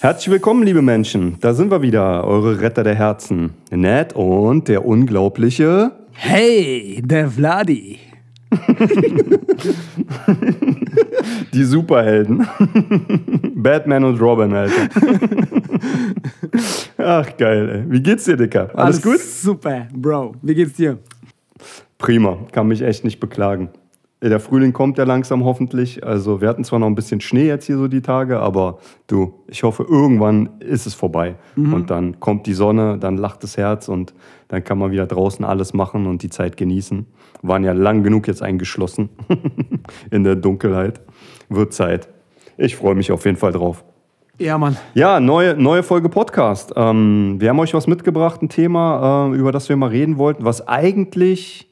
Herzlich willkommen, liebe Menschen. Da sind wir wieder, eure Retter der Herzen. Ned und der unglaubliche. Hey, der Vladi. Die Superhelden. Batman und Robin, Alter. Ach, geil, ey. Wie geht's dir, Dicker? Alles, Alles gut? Super, Bro. Wie geht's dir? Prima. Kann mich echt nicht beklagen. Der Frühling kommt ja langsam hoffentlich. Also wir hatten zwar noch ein bisschen Schnee jetzt hier so die Tage, aber du, ich hoffe, irgendwann ist es vorbei. Mhm. Und dann kommt die Sonne, dann lacht das Herz und dann kann man wieder draußen alles machen und die Zeit genießen. Waren ja lang genug jetzt eingeschlossen in der Dunkelheit. Wird Zeit. Ich freue mich auf jeden Fall drauf. Ja, Mann. Ja, neue, neue Folge Podcast. Ähm, wir haben euch was mitgebracht, ein Thema, äh, über das wir mal reden wollten, was eigentlich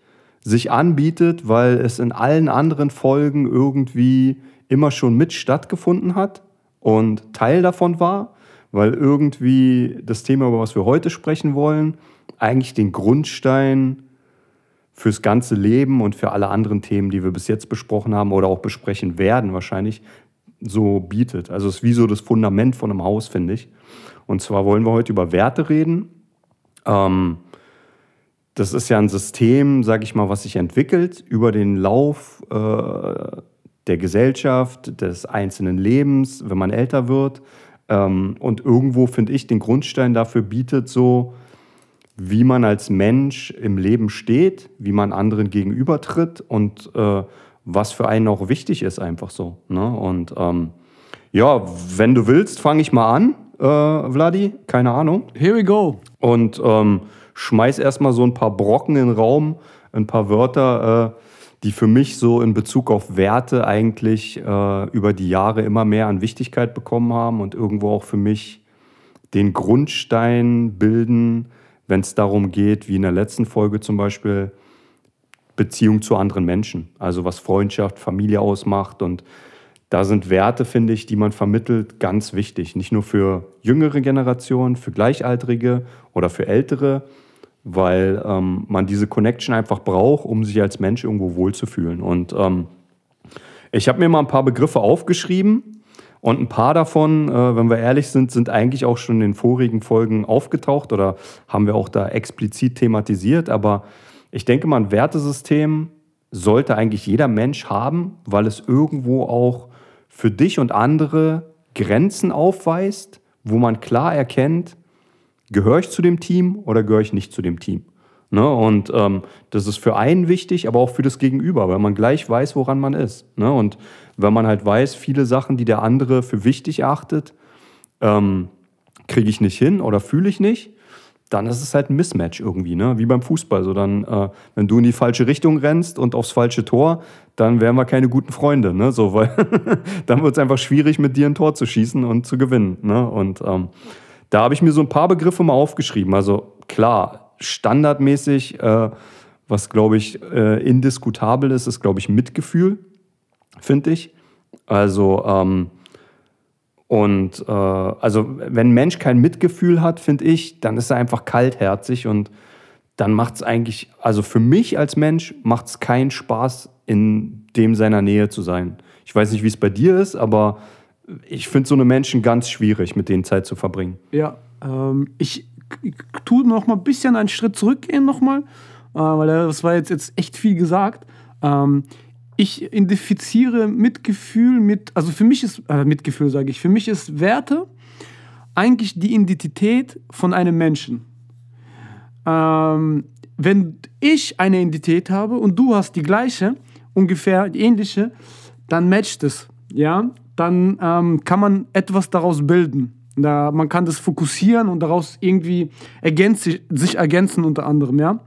sich anbietet, weil es in allen anderen Folgen irgendwie immer schon mit stattgefunden hat und Teil davon war, weil irgendwie das Thema, über was wir heute sprechen wollen, eigentlich den Grundstein fürs ganze Leben und für alle anderen Themen, die wir bis jetzt besprochen haben oder auch besprechen werden, wahrscheinlich so bietet. Also es ist wie so das Fundament von einem Haus, finde ich. Und zwar wollen wir heute über Werte reden. Ähm, das ist ja ein System, sage ich mal, was sich entwickelt über den Lauf äh, der Gesellschaft, des einzelnen Lebens, wenn man älter wird. Ähm, und irgendwo, finde ich, den Grundstein dafür bietet so, wie man als Mensch im Leben steht, wie man anderen gegenübertritt und äh, was für einen auch wichtig ist, einfach so. Ne? Und ähm, ja, wenn du willst, fange ich mal an, äh, Vladi. Keine Ahnung. Here we go. Und ähm, schmeiß erstmal so ein paar Brocken in den Raum, ein paar Wörter, äh, die für mich so in Bezug auf Werte eigentlich äh, über die Jahre immer mehr an Wichtigkeit bekommen haben und irgendwo auch für mich den Grundstein bilden, wenn es darum geht, wie in der letzten Folge zum Beispiel, Beziehung zu anderen Menschen. Also was Freundschaft, Familie ausmacht. Und da sind Werte, finde ich, die man vermittelt, ganz wichtig. Nicht nur für jüngere Generationen, für Gleichaltrige oder für Ältere, weil ähm, man diese Connection einfach braucht, um sich als Mensch irgendwo wohlzufühlen. Und ähm, ich habe mir mal ein paar Begriffe aufgeschrieben und ein paar davon, äh, wenn wir ehrlich sind, sind eigentlich auch schon in den vorigen Folgen aufgetaucht oder haben wir auch da explizit thematisiert. Aber ich denke mal, ein Wertesystem sollte eigentlich jeder Mensch haben, weil es irgendwo auch für dich und andere Grenzen aufweist, wo man klar erkennt, gehöre ich zu dem Team oder gehöre ich nicht zu dem Team? Ne? Und ähm, das ist für einen wichtig, aber auch für das Gegenüber, weil man gleich weiß, woran man ist. Ne? Und wenn man halt weiß, viele Sachen, die der andere für wichtig erachtet, ähm, kriege ich nicht hin oder fühle ich nicht, dann ist es halt ein Mismatch irgendwie, ne? Wie beim Fußball. So dann, äh, wenn du in die falsche Richtung rennst und aufs falsche Tor, dann wären wir keine guten Freunde, ne? So, weil dann wird es einfach schwierig, mit dir ein Tor zu schießen und zu gewinnen. Ne? Und ähm, da habe ich mir so ein paar Begriffe mal aufgeschrieben. Also klar, standardmäßig, äh, was glaube ich äh, indiskutabel ist, ist glaube ich Mitgefühl, finde ich. Also ähm, und äh, also wenn ein Mensch kein Mitgefühl hat, finde ich, dann ist er einfach kaltherzig und dann macht es eigentlich, also für mich als Mensch macht es keinen Spaß, in dem seiner Nähe zu sein. Ich weiß nicht, wie es bei dir ist, aber ich finde so eine Menschen ganz schwierig, mit denen Zeit zu verbringen. Ja, ähm, ich, ich tue noch mal ein bisschen einen Schritt zurückgehen nochmal, äh, weil das war jetzt, jetzt echt viel gesagt. Ähm, ich identifiziere Mitgefühl mit, also für mich ist, äh, Mitgefühl sage ich, für mich ist Werte eigentlich die Identität von einem Menschen. Ähm, wenn ich eine Identität habe und du hast die gleiche, ungefähr die ähnliche, dann matcht es, ja dann ähm, kann man etwas daraus bilden. Da, man kann das fokussieren und daraus irgendwie ergänz, sich ergänzen unter anderem, ja.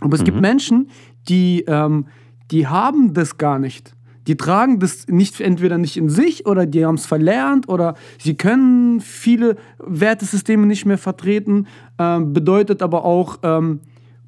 Aber es mhm. gibt Menschen, die, ähm, die haben das gar nicht. Die tragen das nicht entweder nicht in sich oder die haben es verlernt oder sie können viele Wertesysteme nicht mehr vertreten. Ähm, bedeutet aber auch, ähm,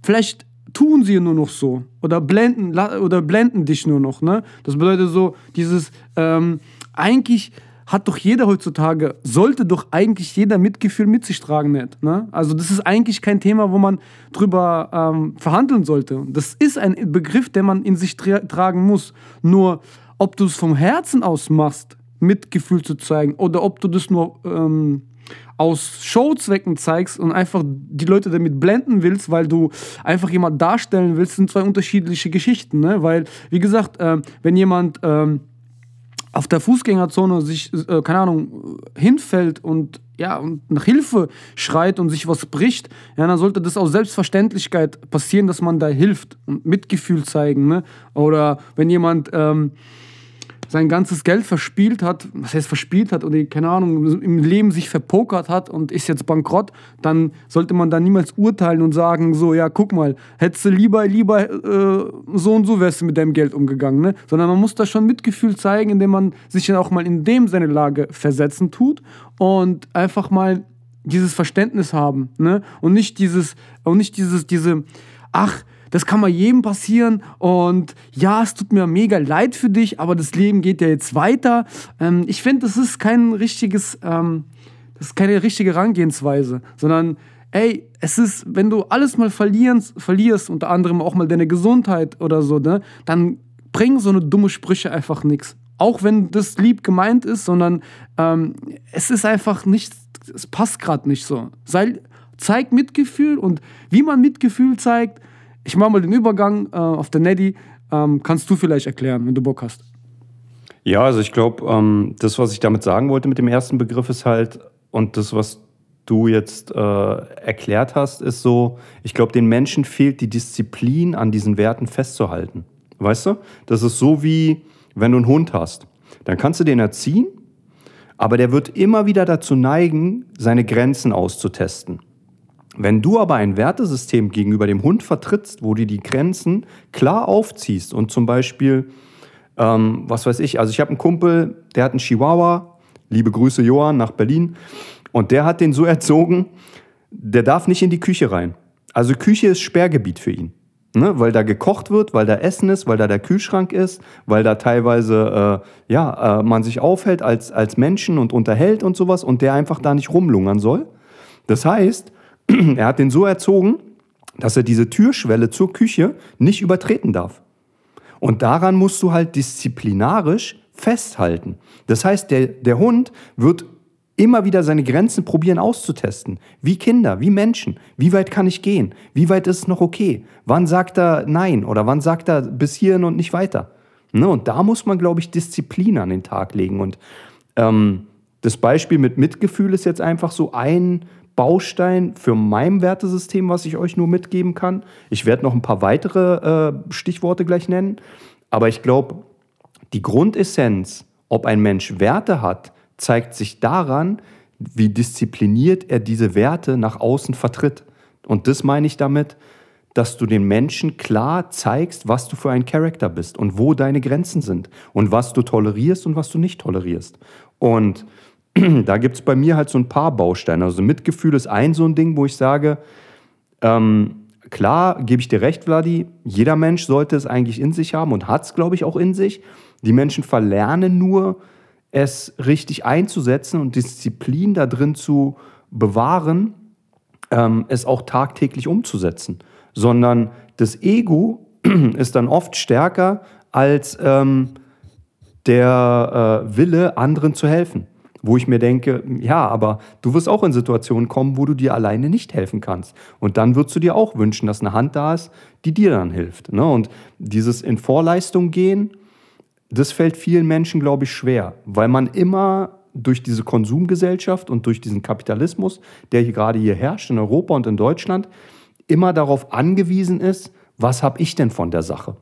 vielleicht tun sie nur noch so oder blenden, oder blenden dich nur noch. Ne? Das bedeutet so, dieses, ähm, eigentlich hat doch jeder heutzutage, sollte doch eigentlich jeder Mitgefühl mit sich tragen, nicht? Ne? Also das ist eigentlich kein Thema, wo man drüber ähm, verhandeln sollte. Das ist ein Begriff, den man in sich tra tragen muss. Nur, ob du es vom Herzen aus machst, Mitgefühl zu zeigen, oder ob du das nur ähm, aus Showzwecken zeigst und einfach die Leute damit blenden willst, weil du einfach jemand darstellen willst, sind zwei unterschiedliche Geschichten. Ne? Weil, wie gesagt, äh, wenn jemand... Ähm, auf der Fußgängerzone sich, äh, keine Ahnung, hinfällt und ja, und nach Hilfe schreit und sich was bricht, ja, dann sollte das aus Selbstverständlichkeit passieren, dass man da hilft und Mitgefühl zeigen. Ne? Oder wenn jemand ähm, sein ganzes Geld verspielt hat, was heißt verspielt hat oder keine Ahnung, im Leben sich verpokert hat und ist jetzt bankrott, dann sollte man da niemals urteilen und sagen, so, ja, guck mal, hättest du lieber, lieber äh, so und so wärst du mit deinem Geld umgegangen, ne? Sondern man muss da schon Mitgefühl zeigen, indem man sich dann auch mal in dem seine Lage versetzen tut und einfach mal dieses Verständnis haben, ne? Und nicht dieses, und nicht dieses, diese, ach, das kann mal jedem passieren und ja, es tut mir mega leid für dich, aber das Leben geht ja jetzt weiter. Ähm, ich finde, das ist kein richtiges, ähm, das ist keine richtige Herangehensweise, sondern ey, es ist, wenn du alles mal verlierst, unter anderem auch mal deine Gesundheit oder so, ne, dann bringen so eine dumme Sprüche einfach nichts. Auch wenn das lieb gemeint ist, sondern ähm, es ist einfach nicht, es passt gerade nicht so. Sei, zeig Mitgefühl und wie man Mitgefühl zeigt, ich mache mal den Übergang äh, auf der Neddy. Ähm, kannst du vielleicht erklären, wenn du Bock hast? Ja, also ich glaube, ähm, das, was ich damit sagen wollte mit dem ersten Begriff, ist halt, und das, was du jetzt äh, erklärt hast, ist so, ich glaube, den Menschen fehlt die Disziplin, an diesen Werten festzuhalten. Weißt du? Das ist so wie, wenn du einen Hund hast. Dann kannst du den erziehen, aber der wird immer wieder dazu neigen, seine Grenzen auszutesten. Wenn du aber ein Wertesystem gegenüber dem Hund vertrittst, wo du die Grenzen klar aufziehst und zum Beispiel, ähm, was weiß ich, also ich habe einen Kumpel, der hat einen Chihuahua, liebe Grüße Johann nach Berlin, und der hat den so erzogen, der darf nicht in die Küche rein. Also Küche ist Sperrgebiet für ihn. Ne, weil da gekocht wird, weil da Essen ist, weil da der Kühlschrank ist, weil da teilweise äh, ja, äh, man sich aufhält als, als Menschen und unterhält und sowas und der einfach da nicht rumlungern soll. Das heißt, er hat den so erzogen, dass er diese Türschwelle zur Küche nicht übertreten darf. Und daran musst du halt disziplinarisch festhalten. Das heißt, der, der Hund wird immer wieder seine Grenzen probieren auszutesten. Wie Kinder, wie Menschen. Wie weit kann ich gehen? Wie weit ist es noch okay? Wann sagt er Nein oder wann sagt er bis hierhin und nicht weiter? Ne? Und da muss man, glaube ich, Disziplin an den Tag legen. Und ähm, das Beispiel mit Mitgefühl ist jetzt einfach so ein Baustein für mein Wertesystem, was ich euch nur mitgeben kann. Ich werde noch ein paar weitere äh, Stichworte gleich nennen. Aber ich glaube, die Grundessenz, ob ein Mensch Werte hat, zeigt sich daran, wie diszipliniert er diese Werte nach außen vertritt. Und das meine ich damit, dass du den Menschen klar zeigst, was du für ein Charakter bist und wo deine Grenzen sind und was du tolerierst und was du nicht tolerierst. Und da gibt es bei mir halt so ein paar Bausteine. Also Mitgefühl ist ein so ein Ding, wo ich sage, ähm, klar, gebe ich dir recht, Vladi, jeder Mensch sollte es eigentlich in sich haben und hat es, glaube ich, auch in sich. Die Menschen verlernen nur, es richtig einzusetzen und Disziplin da drin zu bewahren, ähm, es auch tagtäglich umzusetzen. Sondern das Ego ist dann oft stärker als ähm, der äh, Wille, anderen zu helfen. Wo ich mir denke, ja, aber du wirst auch in Situationen kommen, wo du dir alleine nicht helfen kannst. Und dann würdest du dir auch wünschen, dass eine Hand da ist, die dir dann hilft. Ne? Und dieses in Vorleistung gehen, das fällt vielen Menschen, glaube ich, schwer, weil man immer durch diese Konsumgesellschaft und durch diesen Kapitalismus, der hier gerade hier herrscht in Europa und in Deutschland, immer darauf angewiesen ist, was habe ich denn von der Sache?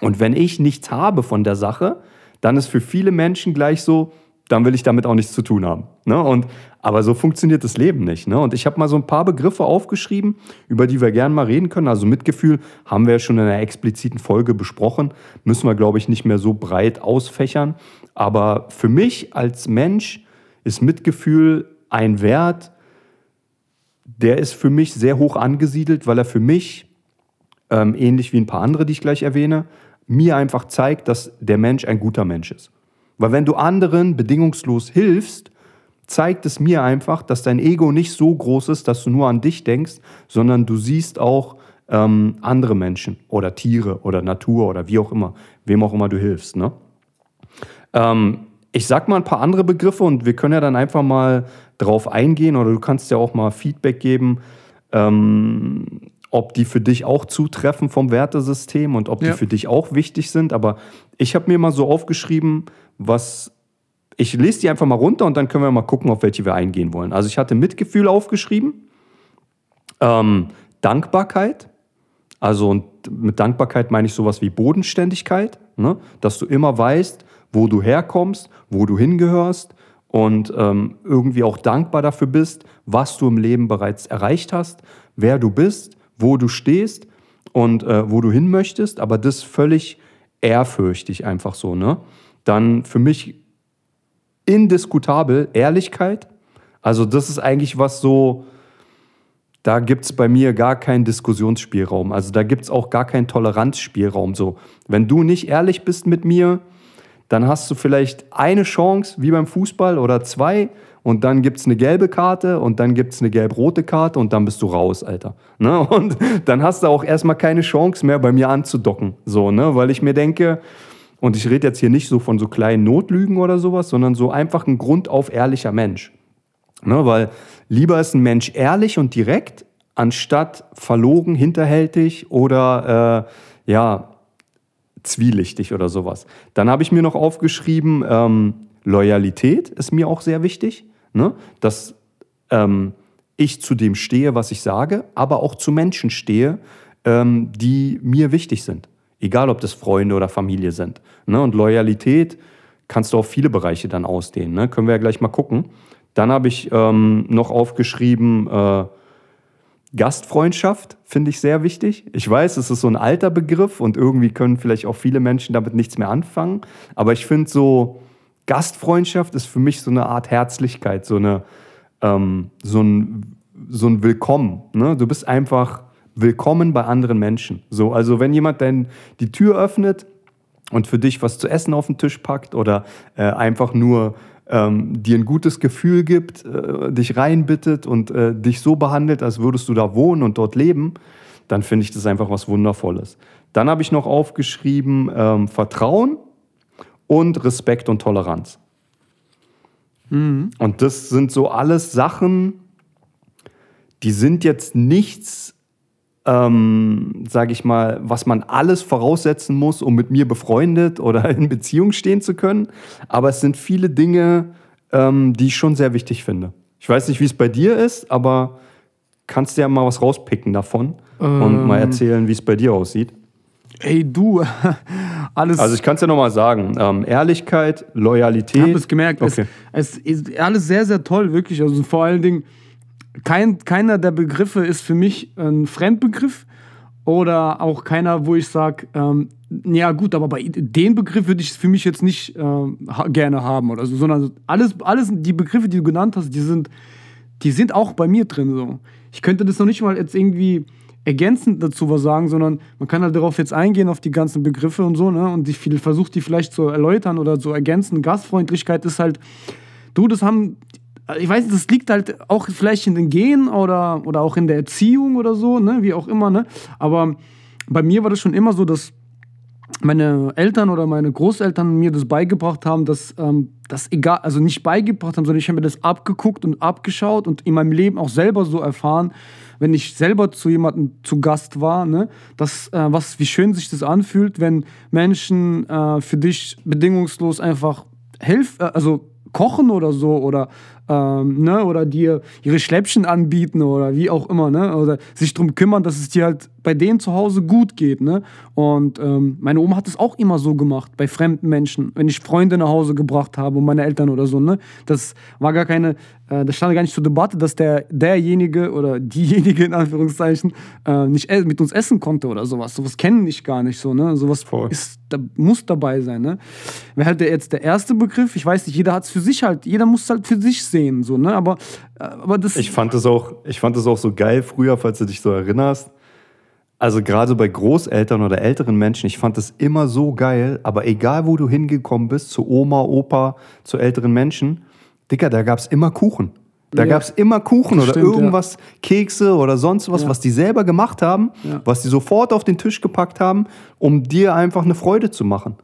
Und wenn ich nichts habe von der Sache, dann ist für viele Menschen gleich so, dann will ich damit auch nichts zu tun haben. Ne? Und, aber so funktioniert das Leben nicht. Ne? Und ich habe mal so ein paar Begriffe aufgeschrieben, über die wir gerne mal reden können. Also Mitgefühl haben wir ja schon in einer expliziten Folge besprochen. Müssen wir, glaube ich, nicht mehr so breit ausfächern. Aber für mich als Mensch ist Mitgefühl ein Wert, der ist für mich sehr hoch angesiedelt, weil er für mich, ähm, ähnlich wie ein paar andere, die ich gleich erwähne, mir einfach zeigt, dass der Mensch ein guter Mensch ist. Weil wenn du anderen bedingungslos hilfst, zeigt es mir einfach, dass dein Ego nicht so groß ist, dass du nur an dich denkst, sondern du siehst auch ähm, andere Menschen oder Tiere oder Natur oder wie auch immer, wem auch immer du hilfst. Ne? Ähm, ich sag mal ein paar andere Begriffe und wir können ja dann einfach mal drauf eingehen oder du kannst ja auch mal Feedback geben, ähm, ob die für dich auch zutreffen vom Wertesystem und ob ja. die für dich auch wichtig sind. Aber ich habe mir mal so aufgeschrieben, was ich lese die einfach mal runter und dann können wir mal gucken, auf welche wir eingehen wollen. Also ich hatte Mitgefühl aufgeschrieben, ähm, Dankbarkeit. Also und mit Dankbarkeit meine ich sowas wie Bodenständigkeit, ne? dass du immer weißt, wo du herkommst, wo du hingehörst und ähm, irgendwie auch dankbar dafür bist, was du im Leben bereits erreicht hast, wer du bist, wo du stehst und äh, wo du hin möchtest, aber das völlig ehrfürchtig einfach so. Ne? Dann für mich indiskutabel Ehrlichkeit. Also das ist eigentlich was so, da gibt es bei mir gar keinen Diskussionsspielraum. Also da gibt es auch gar keinen Toleranzspielraum. So, wenn du nicht ehrlich bist mit mir, dann hast du vielleicht eine Chance, wie beim Fußball, oder zwei, und dann gibt es eine gelbe Karte und dann gibt es eine gelb-rote Karte und dann bist du raus, Alter. Ne? Und dann hast du auch erstmal keine Chance mehr, bei mir anzudocken. So, ne? Weil ich mir denke, und ich rede jetzt hier nicht so von so kleinen Notlügen oder sowas, sondern so einfach ein grundauf ehrlicher Mensch. Ne, weil lieber ist ein Mensch ehrlich und direkt, anstatt verlogen, hinterhältig oder äh, ja, zwielichtig oder sowas. Dann habe ich mir noch aufgeschrieben, ähm, Loyalität ist mir auch sehr wichtig, ne? dass ähm, ich zu dem stehe, was ich sage, aber auch zu Menschen stehe, ähm, die mir wichtig sind. Egal, ob das Freunde oder Familie sind. Ne? Und Loyalität kannst du auf viele Bereiche dann ausdehnen. Ne? Können wir ja gleich mal gucken. Dann habe ich ähm, noch aufgeschrieben, äh, Gastfreundschaft finde ich sehr wichtig. Ich weiß, es ist so ein alter Begriff und irgendwie können vielleicht auch viele Menschen damit nichts mehr anfangen. Aber ich finde so, Gastfreundschaft ist für mich so eine Art Herzlichkeit, so, eine, ähm, so, ein, so ein Willkommen. Ne? Du bist einfach willkommen bei anderen Menschen. So, also wenn jemand dann die Tür öffnet und für dich was zu essen auf den Tisch packt oder äh, einfach nur ähm, dir ein gutes Gefühl gibt, äh, dich reinbittet und äh, dich so behandelt, als würdest du da wohnen und dort leben, dann finde ich das einfach was Wundervolles. Dann habe ich noch aufgeschrieben ähm, Vertrauen und Respekt und Toleranz. Mhm. Und das sind so alles Sachen, die sind jetzt nichts ähm, sage ich mal, was man alles voraussetzen muss, um mit mir befreundet oder in Beziehung stehen zu können. Aber es sind viele Dinge, ähm, die ich schon sehr wichtig finde. Ich weiß nicht, wie es bei dir ist, aber kannst du ja mal was rauspicken davon ähm, und mal erzählen, wie es bei dir aussieht. Ey, du, alles. Also, ich kann es ja nochmal sagen: ähm, Ehrlichkeit, Loyalität. Ich habe es gemerkt. Okay. Es, es ist alles sehr, sehr toll, wirklich. Also, vor allen Dingen kein, keiner der Begriffe ist für mich ein Fremdbegriff oder auch keiner, wo ich sage, ähm, ja gut, aber bei den Begriff würde ich für mich jetzt nicht äh, gerne haben oder so, sondern alles, alles, die Begriffe, die du genannt hast, die sind, die sind auch bei mir drin so. Ich könnte das noch nicht mal jetzt irgendwie ergänzend dazu was sagen, sondern man kann halt darauf jetzt eingehen, auf die ganzen Begriffe und so, ne? Und ich versucht die vielleicht zu erläutern oder zu ergänzen. Gastfreundlichkeit ist halt, du, das haben ich weiß, das liegt halt auch vielleicht in den Genen oder, oder auch in der Erziehung oder so, ne, wie auch immer, ne. Aber bei mir war das schon immer so, dass meine Eltern oder meine Großeltern mir das beigebracht haben, dass ähm, das egal, also nicht beigebracht haben, sondern ich habe mir das abgeguckt und abgeschaut und in meinem Leben auch selber so erfahren, wenn ich selber zu jemandem zu Gast war, ne, dass, äh, was, wie schön sich das anfühlt, wenn Menschen äh, für dich bedingungslos einfach helfen, äh, also kochen oder so oder ähm, ne, oder dir ihre Schläppchen anbieten oder wie auch immer, ne, oder sich darum kümmern, dass es dir halt bei denen zu Hause gut geht, ne. Und ähm, meine Oma hat es auch immer so gemacht bei fremden Menschen, wenn ich Freunde nach Hause gebracht habe und meine Eltern oder so, ne. Das war gar keine, äh, das stand gar nicht zur Debatte, dass der derjenige oder diejenige in Anführungszeichen äh, nicht mit uns essen konnte oder sowas. Sowas kennen ich gar nicht so, ne. Sowas Voll. ist, da, muss dabei sein, ne. Wäre halt der, jetzt der erste Begriff. Ich weiß nicht, jeder hat es für sich halt, jeder muss halt für sich sehen, so, ne? Aber, äh, aber das. Ich fand es auch, auch so geil früher, falls du dich so erinnerst. Also gerade bei Großeltern oder älteren Menschen, ich fand das immer so geil, aber egal wo du hingekommen bist, zu Oma, Opa, zu älteren Menschen, Dicker, da gab es immer Kuchen. Da Ja. gab es immer Kuchen oder stimmt, irgendwas, Kekse oder sonst was, Ja. was die selber gemacht haben, Ja. was die sofort auf den Tisch gepackt haben, um dir einfach eine Freude zu machen.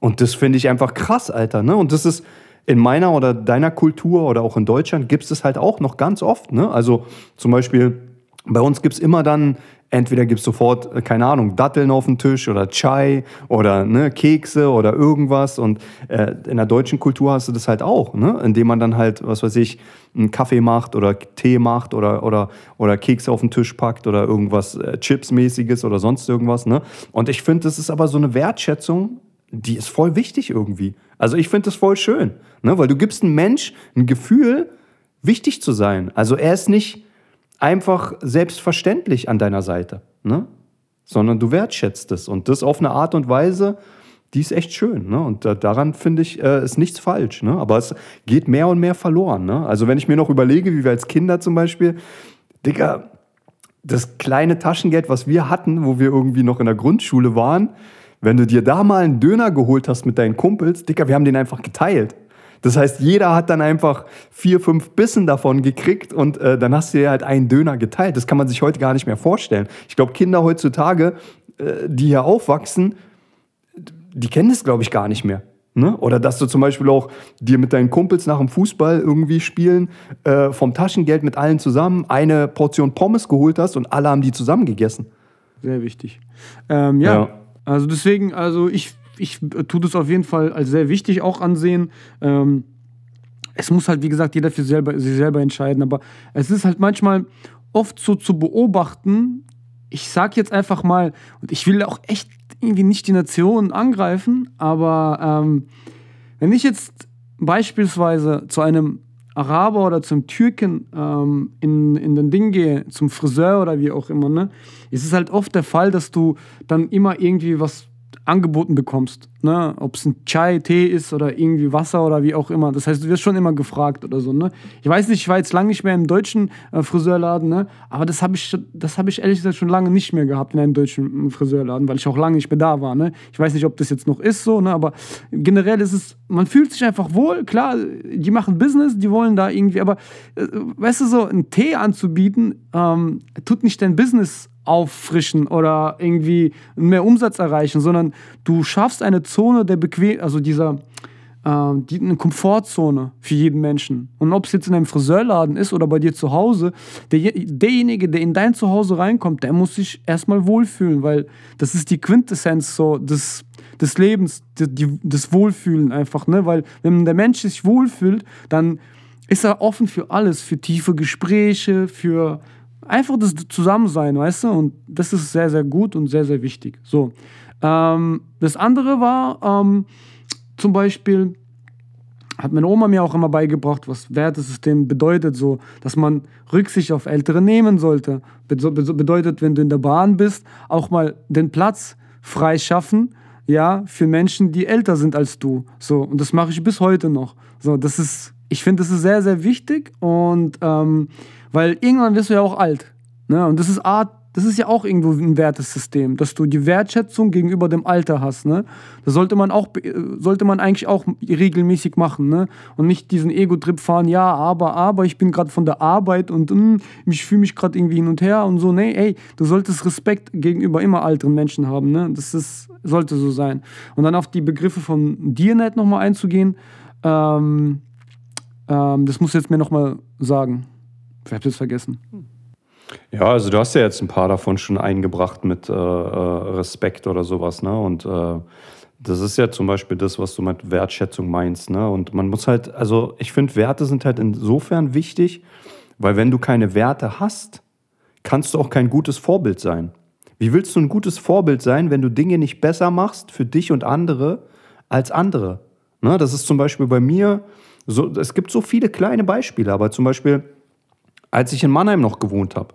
Und das finde ich einfach krass, Alter. Ne? Und das ist in meiner oder deiner Kultur oder auch in Deutschland gibt es das halt auch noch ganz oft. Ne? Also zum Beispiel bei uns gibt es immer dann, entweder gibt es sofort, äh, keine Ahnung, Datteln auf dem Tisch oder Chai oder ne, Kekse oder irgendwas. Und äh, in der deutschen Kultur hast du das halt auch, ne? indem man dann halt, was weiß ich, einen Kaffee macht oder Tee macht oder, oder, oder Kekse auf den Tisch packt oder irgendwas äh, Chips-mäßiges oder sonst irgendwas. Ne? Und ich finde, das ist aber so eine Wertschätzung, die ist voll wichtig irgendwie. Also ich finde das voll schön, ne? weil du gibst einem Mensch ein Gefühl, wichtig zu sein. Also er ist nicht einfach selbstverständlich an deiner Seite, ne? sondern du wertschätzt es. Und das auf eine Art und Weise, die ist echt schön. Ne? Und da, daran finde ich, äh, ist nichts falsch. Ne? Aber es geht mehr und mehr verloren. Ne? Also wenn ich mir noch überlege, wie wir als Kinder zum Beispiel, Digga, das kleine Taschengeld, was wir hatten, wo wir irgendwie noch in der Grundschule waren, wenn du dir da mal einen Döner geholt hast mit deinen Kumpels, Dicker, wir haben den einfach geteilt. Das heißt, jeder hat dann einfach vier, fünf Bissen davon gekriegt und äh, dann hast du dir halt einen Döner geteilt. Das kann man sich heute gar nicht mehr vorstellen. Ich glaube, Kinder heutzutage, äh, die hier aufwachsen, die kennen das, glaube ich, gar nicht mehr. Ne? Oder dass du zum Beispiel auch dir mit deinen Kumpels nach dem Fußball irgendwie spielen, äh, vom Taschengeld mit allen zusammen eine Portion Pommes geholt hast und alle haben die zusammen gegessen. Sehr wichtig. Ähm, ja, Ja. also deswegen, also ich, ich tue das auf jeden Fall als sehr wichtig auch ansehen. Ähm, es muss halt, wie gesagt, jeder für selber, sich selber entscheiden, aber es ist halt manchmal oft so zu beobachten, ich sag jetzt einfach mal, und ich will auch echt irgendwie nicht die Nation angreifen, aber ähm, wenn ich jetzt beispielsweise zu einem Araber oder zum Türken ähm, in, in den Ding gehe, zum Friseur oder wie auch immer, ne, ist es halt oft der Fall, dass du dann immer irgendwie was angeboten bekommst. Ne? Ob es ein Chai, Tee ist oder irgendwie Wasser oder wie auch immer. Das heißt, du wirst schon immer gefragt oder so. Ne? Ich weiß nicht, ich war jetzt lange nicht mehr im deutschen äh, Friseurladen, ne? aber das habe ich, hab ich ehrlich gesagt schon lange nicht mehr gehabt in einem deutschen äh, Friseurladen, weil ich auch lange nicht mehr da war. Ne? Ich weiß nicht, ob das jetzt noch ist so, ne? aber generell ist es, man fühlt sich einfach wohl. Klar, die machen Business, die wollen da irgendwie, aber äh, weißt du, so einen Tee anzubieten, ähm, tut nicht dein Business auffrischen oder irgendwie mehr Umsatz erreichen, sondern du schaffst eine Zone der Bequem, also dieser ähm, die, eine Komfortzone für jeden Menschen. Und ob es jetzt in einem Friseurladen ist oder bei dir zu Hause, der, derjenige, der in dein Zuhause reinkommt, der muss sich erstmal wohlfühlen, weil das ist die Quintessenz so des, des Lebens, die, das Wohlfühlen einfach, ne? Weil wenn der Mensch sich wohlfühlt, dann ist er offen für alles, für tiefe Gespräche, für einfach das Zusammensein, weißt du? Und das ist sehr, sehr gut und sehr, sehr wichtig. So. Ähm, das andere war ähm, zum Beispiel, hat meine Oma mir auch immer beigebracht, was Wertesystem bedeutet, so, dass man Rücksicht auf Ältere nehmen sollte. Be- be- Bedeutet, wenn du in der Bahn bist, auch mal den Platz freischaffen, ja, für Menschen, die älter sind als du. So, und das mache ich bis heute noch. So, das ist, ich finde, das ist sehr, sehr wichtig und ähm, weil irgendwann wirst du ja auch alt. Ne? Und das ist Art, das ist ja auch irgendwo ein Wertesystem, dass du die Wertschätzung gegenüber dem Alter hast. Ne? Das sollte man auch, be- sollte man eigentlich auch regelmäßig machen. Ne? Und nicht diesen Ego-Trip fahren, ja, aber, aber, ich bin gerade von der Arbeit und mm, ich fühle mich gerade irgendwie hin und her und so. Nee, ey, du solltest Respekt gegenüber immer älteren Menschen haben. Ne? Das ist, sollte so sein. Und dann auf die Begriffe von Dirnet nochmal einzugehen, ähm, ähm, das musst du jetzt mir nochmal sagen. Ich hab's jetzt vergessen. Ja, also du hast ja jetzt ein paar davon schon eingebracht mit äh, äh, Respekt oder sowas, ne? Und äh, das ist ja zum Beispiel das, was du mit Wertschätzung meinst, ne? Und man muss halt, also ich finde, Werte sind halt insofern wichtig, weil wenn du keine Werte hast, kannst du auch kein gutes Vorbild sein. Wie willst du ein gutes Vorbild sein, wenn du Dinge nicht besser machst für dich und andere als andere? Ne? Das ist zum Beispiel bei mir, so, es gibt so viele kleine Beispiele, aber zum Beispiel, als ich in Mannheim noch gewohnt habe,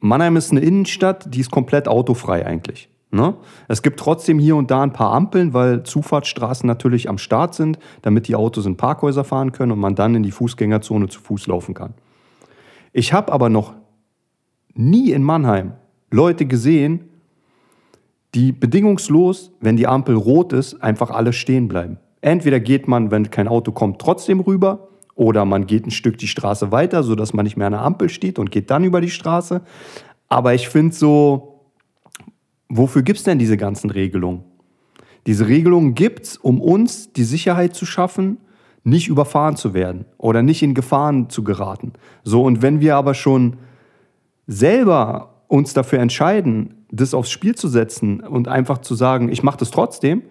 Mannheim ist eine Innenstadt, die ist komplett autofrei eigentlich. Ne? Es gibt trotzdem hier und da ein paar Ampeln, weil Zufahrtsstraßen natürlich am Start sind, damit die Autos in Parkhäuser fahren können und man dann in die Fußgängerzone zu Fuß laufen kann. Ich habe aber noch nie in Mannheim Leute gesehen, die bedingungslos, wenn die Ampel rot ist, einfach alle stehen bleiben. Entweder geht man, wenn kein Auto kommt, trotzdem rüber oder man geht ein Stück die Straße weiter, sodass man nicht mehr an der Ampel steht und geht dann über die Straße. Aber ich finde so, wofür gibt es denn diese ganzen Regelungen? Diese Regelungen gibt es, um uns die Sicherheit zu schaffen, nicht überfahren zu werden oder nicht in Gefahren zu geraten. So, und wenn wir aber schon selber uns dafür entscheiden, das aufs Spiel zu setzen und einfach zu sagen, ich mache das trotzdem,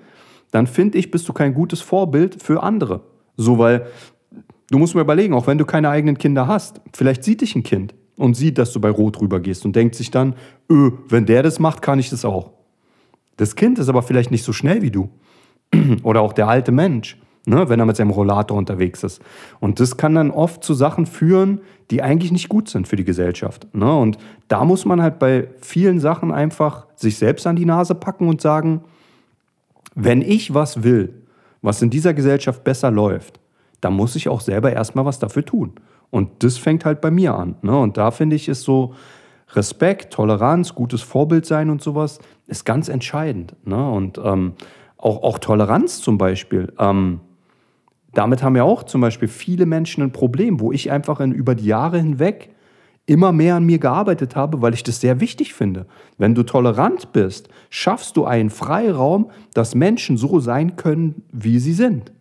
dann finde ich, bist du kein gutes Vorbild für andere. So, weil du musst mir überlegen, auch wenn du keine eigenen Kinder hast, vielleicht sieht dich ein Kind und sieht, dass du bei Rot rübergehst und denkt sich dann, öh, wenn der das macht, kann ich das auch. Das Kind ist aber vielleicht nicht so schnell wie du. Oder auch der alte Mensch ne, wenn er mit seinem Rollator unterwegs ist. Und das kann dann oft zu Sachen führen, die eigentlich nicht gut sind für die Gesellschaft. Ne? Und da muss man halt bei vielen Sachen einfach sich selbst an die Nase packen und sagen, wenn ich was will, was in dieser Gesellschaft besser läuft, dann muss ich auch selber erstmal was dafür tun. Und das fängt halt bei mir an. Ne? Und da finde ich, ist so Respekt, Toleranz, gutes Vorbild sein und sowas, ist ganz entscheidend. Ne? Und ähm, auch, auch Toleranz zum Beispiel. Ähm, damit haben ja auch zum Beispiel viele Menschen ein Problem, wo ich einfach in, über die Jahre hinweg immer mehr an mir gearbeitet habe, weil ich das sehr wichtig finde. Wenn du tolerant bist, schaffst du einen Freiraum, dass Menschen so sein können, wie sie sind.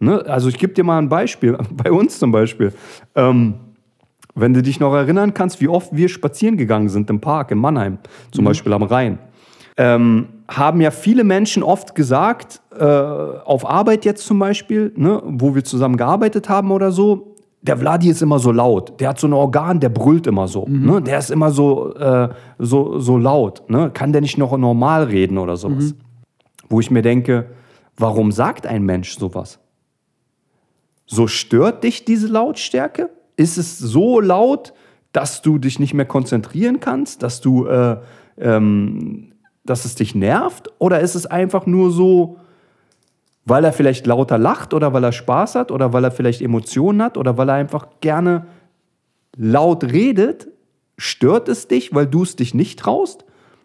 Ne? Also ich gebe dir mal ein Beispiel, bei uns zum Beispiel. Ähm, wenn du dich noch erinnern kannst, wie oft wir spazieren gegangen sind im Park in Mannheim, zum mhm. Beispiel am Rhein ähm, haben ja viele Menschen oft gesagt, äh, auf Arbeit jetzt zum Beispiel, ne, wo wir zusammen gearbeitet haben oder so, der Vladi ist immer so laut. Der hat so ein Organ, der brüllt immer so. Mhm. Ne? Der ist immer so, äh, so, so laut. Ne? Kann der nicht noch normal reden oder sowas? Mhm. Wo ich mir denke, warum sagt ein Mensch sowas? So stört dich diese Lautstärke? Ist es so laut, dass du dich nicht mehr konzentrieren kannst, dass du äh, ähm, dass es dich nervt? Oder ist es einfach nur so, weil er vielleicht lauter lacht oder weil er Spaß hat oder weil er vielleicht Emotionen hat oder weil er einfach gerne laut redet? Stört es dich, weil du es dich nicht traust?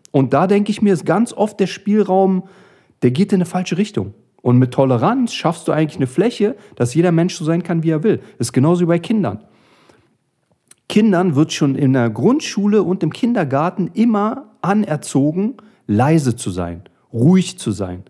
Und da denke ich mir, ist ganz oft der Spielraum, der geht in eine falsche Richtung. Und mit Toleranz schaffst du eigentlich eine Fläche, dass jeder Mensch so sein kann, wie er will. Das ist genauso wie bei Kindern. Kindern wird schon in der Grundschule und im Kindergarten immer anerzogen, leise zu sein, ruhig zu sein.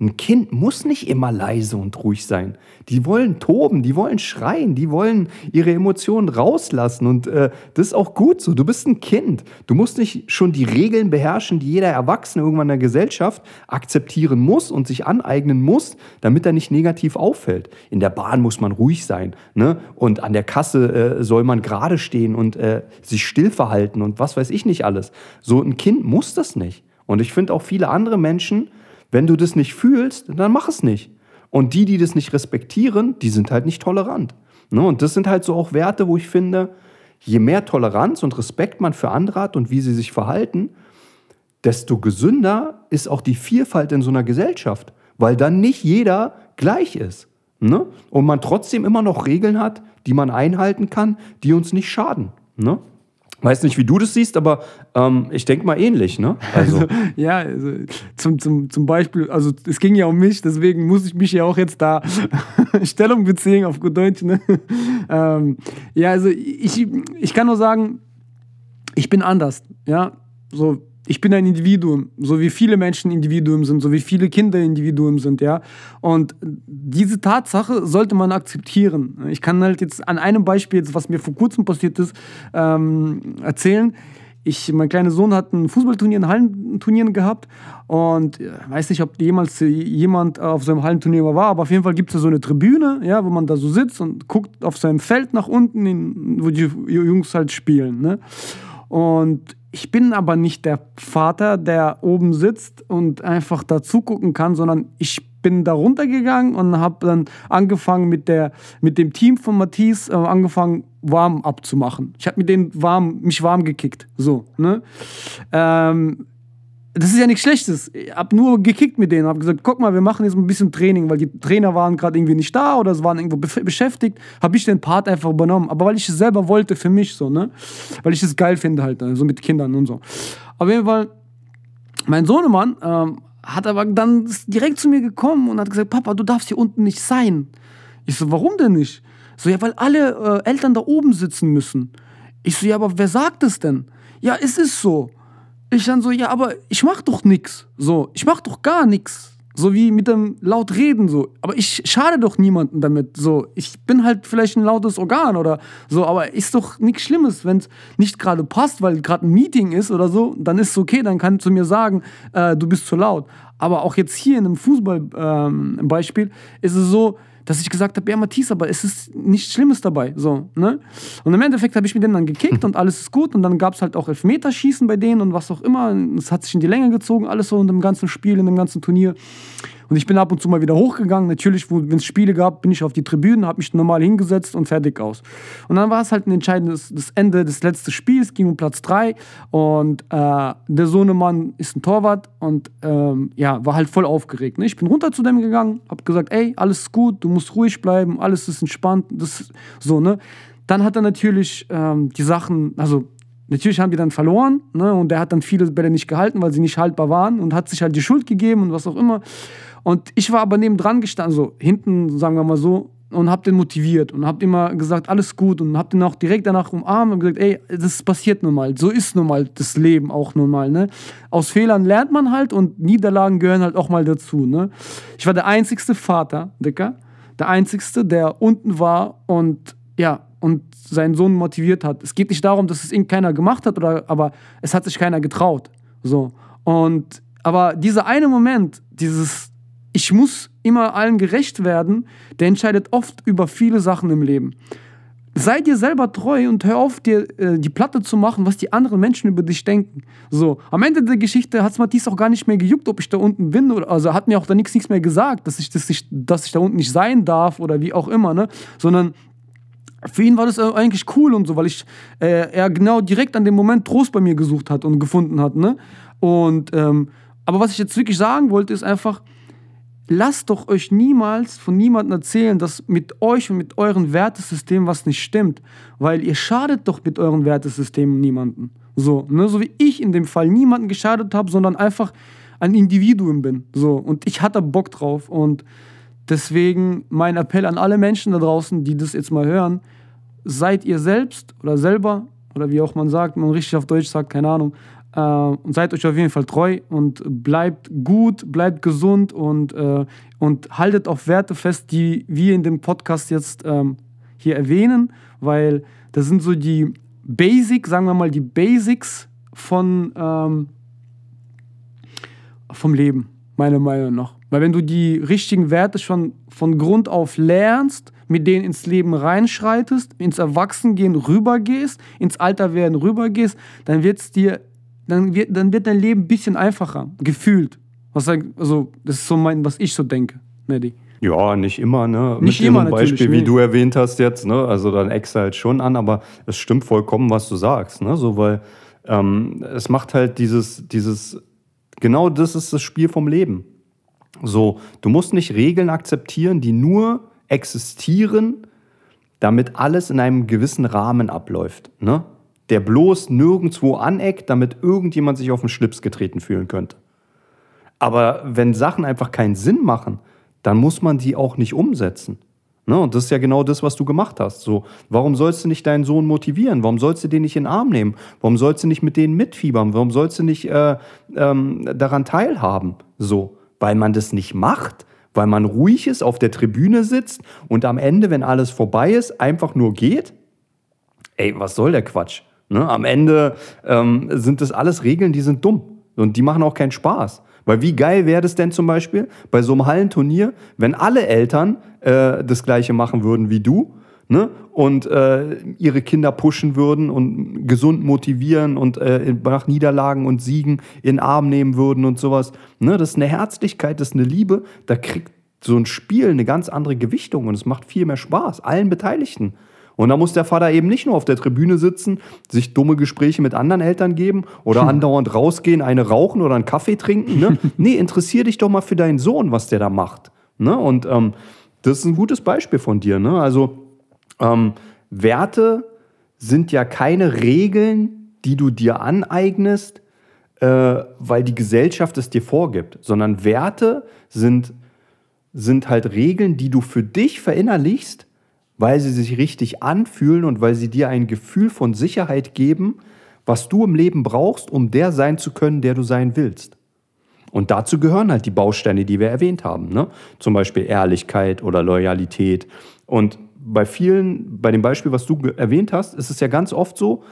Ein Kind muss nicht immer leise und ruhig sein. Die wollen toben, die wollen schreien, die wollen ihre Emotionen rauslassen. Und äh, das ist auch gut so. Du bist ein Kind. Du musst nicht schon die Regeln beherrschen, die jeder Erwachsene irgendwann in der Gesellschaft akzeptieren muss und sich aneignen muss, damit er nicht negativ auffällt. In der Bahn muss man ruhig sein. Ne? Und an der Kasse äh, soll man gerade stehen und äh, sich still verhalten und was weiß ich nicht alles. So ein Kind muss das nicht. Und ich finde auch viele andere Menschen, wenn du das nicht fühlst, dann mach es nicht. Und die, die das nicht respektieren, die sind halt nicht tolerant. Ne? Und das sind halt so auch Werte, wo ich finde, je mehr Toleranz und Respekt man für andere hat und wie sie sich verhalten, desto gesünder ist auch die Vielfalt in so einer Gesellschaft, weil dann nicht jeder gleich ist. Ne? Und man trotzdem immer noch Regeln hat, die man einhalten kann, die uns nicht schaden. Ne? Weiß nicht, wie du das siehst, aber ähm, ich denke mal ähnlich, ne? Also. also ja, also zum, zum, zum Beispiel, also es ging ja um mich, deswegen muss ich mich ja auch jetzt da Stellung beziehen auf gut Deutsch, ne? Ähm, ja, also ich, ich kann nur sagen, ich bin anders, ja? So, ich bin ein Individuum, so wie viele Menschen Individuum sind, so wie viele Kinder Individuum sind, ja. Und diese Tatsache sollte man akzeptieren. Ich kann halt jetzt an einem Beispiel, was mir vor kurzem passiert ist, ähm, erzählen. Ich, mein kleiner Sohn hat ein Fußballturnier, ein Hallenturnier gehabt und äh, weiß nicht, ob jemals jemand auf so einem Hallenturnier war, aber auf jeden Fall gibt es da so eine Tribüne, ja, wo man da so sitzt und guckt auf seinem Feld nach unten, in, wo die Jungs halt spielen. Ne? Und ich bin aber nicht der Vater, der oben sitzt und einfach da zugucken kann, sondern ich bin da runtergegangen und habe dann angefangen mit, der, mit dem Team von Matisse äh, angefangen warm abzumachen. Ich habe mit denen warm, mich warm gekickt. So, ne? Ähm, das ist ja nichts Schlechtes. Ich habe nur gekickt mit denen, habe gesagt, guck mal, wir machen jetzt ein bisschen Training, weil die Trainer waren gerade irgendwie nicht da oder es waren irgendwo beschäftigt, habe ich den Part einfach übernommen. Aber weil ich es selber wollte für mich so, ne? Weil ich es geil finde halt, so mit Kindern und so. Auf jeden Fall, mein Sohnemann ähm, hat aber dann direkt zu mir gekommen und hat gesagt, Papa, du darfst hier unten nicht sein. Ich so, warum denn nicht? So, ja, weil alle äh, Eltern da oben sitzen müssen. Ich so, ja, aber wer sagt es denn? Ja, es ist so. Ich dann so, ja, aber ich mach doch nix. So, ich mach doch gar nix. So wie mit dem laut reden so. Aber ich schade doch niemanden damit. So, ich bin halt vielleicht ein lautes Organ oder so, aber ist doch nichts Schlimmes, wenn es nicht gerade passt, weil gerade ein Meeting ist oder so, dann ist es okay, dann kannst du mir sagen, äh, du bist zu laut. Aber auch jetzt hier in einem Fußballbeispiel ähm, ist es so, dass ich gesagt habe, ja, Matthias, aber es ist nichts Schlimmes dabei. So, ne? Und im Endeffekt habe ich mit denen dann gekickt und alles ist gut. Und dann gab es halt auch Elfmeterschießen bei denen und was auch immer. Es hat sich in die Länge gezogen, alles so in dem ganzen Spiel, in dem ganzen Turnier. Und ich bin ab und zu mal wieder hochgegangen. Natürlich, wenn es Spiele gab, bin ich auf die Tribünen, habe mich normal hingesetzt und fertig aus. Und dann war es halt ein entscheidendes das Ende des letzten Spiels, ging um Platz 3. Und äh, der Sohnemann ist ein Torwart und ähm, ja, war halt voll aufgeregt. Ne? Ich bin runter zu dem gegangen, habe gesagt, ey, alles ist gut, du musst ruhig bleiben, alles ist entspannt. Das, so, ne? Dann hat er natürlich ähm, die Sachen, also Natürlich haben die dann verloren ne? und der hat dann viele Bälle nicht gehalten, weil sie nicht haltbar waren und hat sich halt die Schuld gegeben und was auch immer. Und ich war aber nebendran gestanden, so hinten, sagen wir mal so, und hab den motiviert und hab immer gesagt, alles gut und hab den auch direkt danach umarmt und gesagt, ey, das passiert nun mal, so ist nun mal das Leben auch nun mal, ne? Aus Fehlern lernt man halt und Niederlagen gehören halt auch mal dazu, ne? Ich war der einzigste Vater, Dicker, der einzigste, der unten war und ja, seinen Sohn motiviert hat. Es geht nicht darum, dass es irgend keiner gemacht hat, oder, aber es hat sich keiner getraut. So. Und, aber dieser eine Moment, dieses, ich muss immer allen gerecht werden, der entscheidet oft über viele Sachen im Leben. Sei dir selber treu und hör auf, dir äh, die Platte zu machen, was die anderen Menschen über dich denken. So, am Ende der Geschichte hat es Matthias auch gar nicht mehr gejuckt, ob ich da unten bin. Oder, also hat mir auch da nichts, mehr gesagt, dass ich, dass, ich, dass ich da unten nicht sein darf oder wie auch immer. Ne? Sondern für ihn war das eigentlich cool und so, weil ich äh, er genau direkt an dem Moment Trost bei mir gesucht hat und gefunden hat. Ne? Und ähm, aber was ich jetzt wirklich sagen wollte, ist einfach, lasst doch euch niemals von niemandem erzählen, dass mit euch und mit eurem Wertesystem was nicht stimmt, weil ihr schadet doch mit eurem Wertesystem niemanden. So, ne? so wie ich in dem Fall niemanden geschadet habe, sondern einfach ein Individuum bin. So, und ich hatte Bock drauf und deswegen mein Appell an alle Menschen da draußen, die das jetzt mal hören, seid ihr selbst oder selber oder wie auch man sagt, man richtig auf Deutsch sagt, keine Ahnung, äh, und seid euch auf jeden Fall treu und bleibt gut, bleibt gesund und, äh, und haltet auf Werte fest, die wir in dem Podcast jetzt ähm, hier erwähnen, weil das sind so die Basics, sagen wir mal die Basics von, ähm, vom Leben, meiner Meinung nach. Weil wenn du die richtigen Werte schon von Grund auf lernst, mit denen ins Leben reinschreitest, ins Erwachsenen rübergehst, ins Alterwerden rübergehst, dann wird es dir dann wird, dann wird dein Leben ein bisschen einfacher, gefühlt. Was, also, das ist so mein, was ich so denke, Neddy. Ja, nicht immer, ne? Nicht Mit immer, dem Beispiel, nee. wie du erwähnt hast jetzt, ne? Also dann eckst halt schon an, aber es stimmt vollkommen, was du sagst, ne? So, weil ähm, es macht halt dieses, dieses, genau das ist das Spiel vom Leben. So, du musst nicht Regeln akzeptieren, die nur existieren, damit alles in einem gewissen Rahmen abläuft, ne? der bloß nirgendwo aneckt, damit irgendjemand sich auf den Schlips getreten fühlen könnte. Aber wenn Sachen einfach keinen Sinn machen, dann muss man die auch nicht umsetzen. Ne? Und das ist ja genau das, was du gemacht hast. So, warum sollst du nicht deinen Sohn motivieren? Warum sollst du den nicht in den Arm nehmen? Warum sollst du nicht mit denen mitfiebern? Warum sollst du nicht äh, ähm, daran teilhaben? So, weil man das nicht macht, weil man ruhig ist, auf der Tribüne sitzt und am Ende, wenn alles vorbei ist, einfach nur geht? Ey, was soll der Quatsch? Ne? Am Ende ähm, sind das alles Regeln, die sind dumm und die machen auch keinen Spaß. Weil wie geil wäre das denn zum Beispiel bei so einem Hallenturnier, wenn alle Eltern äh, das gleiche machen würden wie du ne? und äh, ihre Kinder pushen würden und gesund motivieren und äh, nach Niederlagen und Siegen in den Arm nehmen würden und sowas. Ne? Das ist eine Herzlichkeit, das ist eine Liebe. Da kriegt so ein Spiel eine ganz andere Gewichtung und es macht viel mehr Spaß, allen Beteiligten. Und da muss der Vater eben nicht nur auf der Tribüne sitzen, sich dumme Gespräche mit anderen Eltern geben oder andauernd rausgehen, eine rauchen oder einen Kaffee trinken. Ne? nee, interessier dich doch mal für deinen Sohn, was der da macht. Ne? Und ähm, das ist ein gutes Beispiel von dir. Ne? Also ähm, Werte sind ja keine Regeln, die du dir aneignest, äh, weil die Gesellschaft es dir vorgibt, sondern Werte sind, sind halt Regeln, die du für dich verinnerlichst weil sie sich richtig anfühlen und weil sie dir ein Gefühl von Sicherheit geben, was du im Leben brauchst, um der sein zu können, der du sein willst. Und dazu gehören halt die Bausteine, die wir erwähnt haben. Ne? Zum Beispiel Ehrlichkeit oder Loyalität. Und bei vielen, bei dem Beispiel, was du erwähnt hast, ist es ja ganz oft so,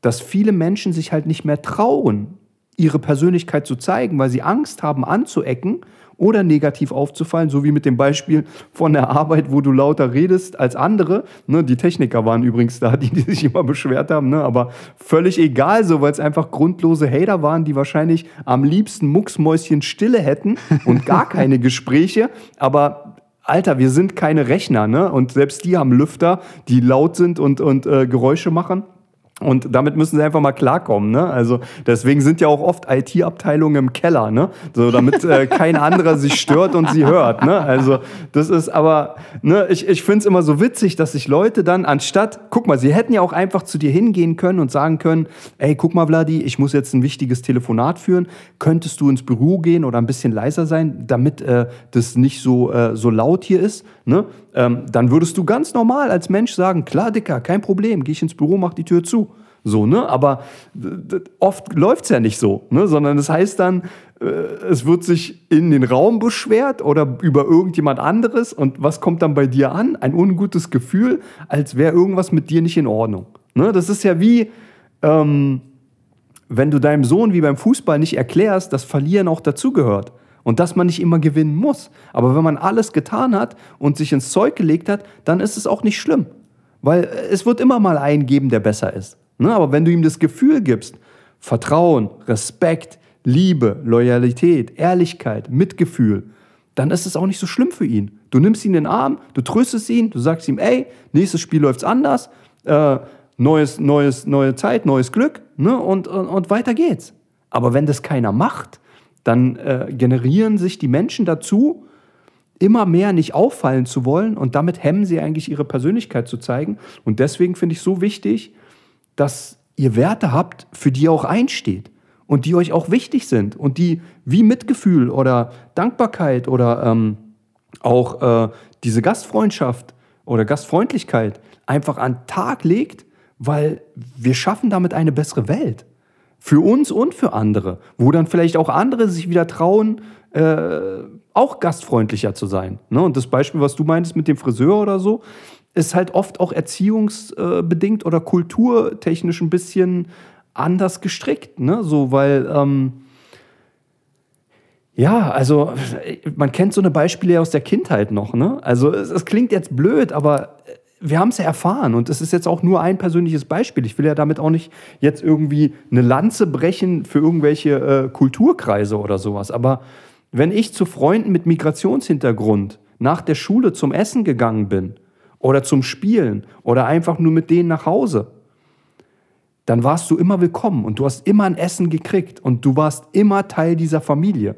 dass viele Menschen sich halt nicht mehr trauen, ihre Persönlichkeit zu zeigen, weil sie Angst haben anzuecken oder negativ aufzufallen, so wie mit dem Beispiel von der Arbeit, wo du lauter redest als andere. Ne, die Techniker waren übrigens da, die, die sich immer beschwert haben, ne, aber völlig egal so, weil es einfach grundlose Hater waren, die wahrscheinlich am liebsten Mucksmäuschen Stille hätten und gar keine Gespräche, aber Alter, wir sind keine Rechner, ne? Und selbst die haben Lüfter, die laut sind und, und äh, Geräusche machen. Und damit müssen sie einfach mal klarkommen. Ne? Also deswegen sind ja auch oft IT-Abteilungen im Keller, ne? so damit äh, kein anderer sich stört und sie hört. Ne? Also das ist aber, ne, ich, ich finde es immer so witzig, dass sich Leute dann anstatt, guck mal, sie hätten ja auch einfach zu dir hingehen können und sagen können, ey, guck mal, Vladi, ich muss jetzt ein wichtiges Telefonat führen, könntest du ins Büro gehen oder ein bisschen leiser sein, damit äh, das nicht so, äh, so laut hier ist. Ne? Ähm, dann würdest du ganz normal als Mensch sagen, klar, Dicker, kein Problem, gehe ich ins Büro, mach die Tür zu. So, ne? Aber oft läuft es ja nicht so, ne? sondern es das heißt dann, äh, es wird sich in den Raum beschwert oder über irgendjemand anderes und was kommt dann bei dir an? Ein ungutes Gefühl, als wäre irgendwas mit dir nicht in Ordnung. Ne? Das ist ja wie, ähm, wenn du deinem Sohn wie beim Fußball nicht erklärst, dass Verlieren auch dazugehört. Und dass man nicht immer gewinnen muss. Aber wenn man alles getan hat und sich ins Zeug gelegt hat, dann ist es auch nicht schlimm. Weil es wird immer mal einen geben, der besser ist. Ne? Aber wenn du ihm das Gefühl gibst, Vertrauen, Respekt, Liebe, Loyalität, Ehrlichkeit, Mitgefühl, dann ist es auch nicht so schlimm für ihn. Du nimmst ihn in den Arm, du tröstest ihn, du sagst ihm, ey, nächstes Spiel läuft's anders, äh, neues, neues, neue Zeit, neues Glück, ne? und, und, und weiter geht's. Aber wenn das keiner macht, dann äh, generieren sich die Menschen dazu, immer mehr nicht auffallen zu wollen und damit hemmen sie eigentlich ihre Persönlichkeit zu zeigen. Und deswegen finde ich so wichtig, dass ihr Werte habt, für die ihr auch einsteht und die euch auch wichtig sind und die wie Mitgefühl oder Dankbarkeit oder ähm, auch äh, diese Gastfreundschaft oder Gastfreundlichkeit einfach an den Tag legt, weil wir schaffen damit eine bessere Welt. Für uns und für andere, wo dann vielleicht auch andere sich wieder trauen, äh, auch gastfreundlicher zu sein. Ne? Und das Beispiel, was du meintest mit dem Friseur oder so, ist halt oft auch erziehungsbedingt oder kulturtechnisch ein bisschen anders gestrickt. Ne? So, weil, ähm, ja, also man kennt so eine Beispiele aus der Kindheit noch. Ne? Also es, es klingt jetzt blöd, aber wir haben es ja erfahren und es ist jetzt auch nur ein persönliches Beispiel. Ich will ja damit auch nicht jetzt irgendwie eine Lanze brechen für irgendwelche äh, Kulturkreise oder sowas. Aber wenn ich zu Freunden mit Migrationshintergrund nach der Schule zum Essen gegangen bin oder zum Spielen oder einfach nur mit denen nach Hause, dann warst du immer willkommen und du hast immer ein Essen gekriegt und du warst immer Teil dieser Familie.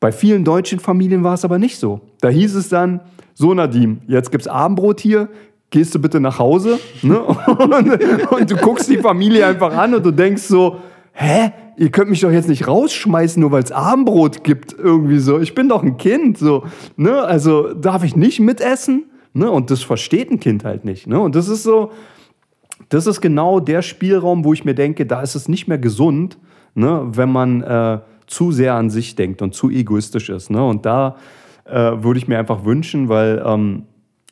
Bei vielen deutschen Familien war es aber nicht so. Da hieß es dann, so Nadim, jetzt gibt's Abendbrot hier, gehst du bitte nach Hause ne? und, und, du guckst die Familie einfach an und du denkst so, hä, ihr könnt mich doch jetzt nicht rausschmeißen, nur weil es Abendbrot gibt irgendwie so. Ich bin doch ein Kind, so, ne? Also darf ich nicht mitessen? Ne? Und das versteht ein Kind halt nicht. Ne? Und das ist so, das ist genau der Spielraum, wo ich mir denke, da ist es nicht mehr gesund, ne? wenn man äh, zu sehr an sich denkt und zu egoistisch ist. Ne? Und da äh, würde ich mir einfach wünschen, weil, ähm,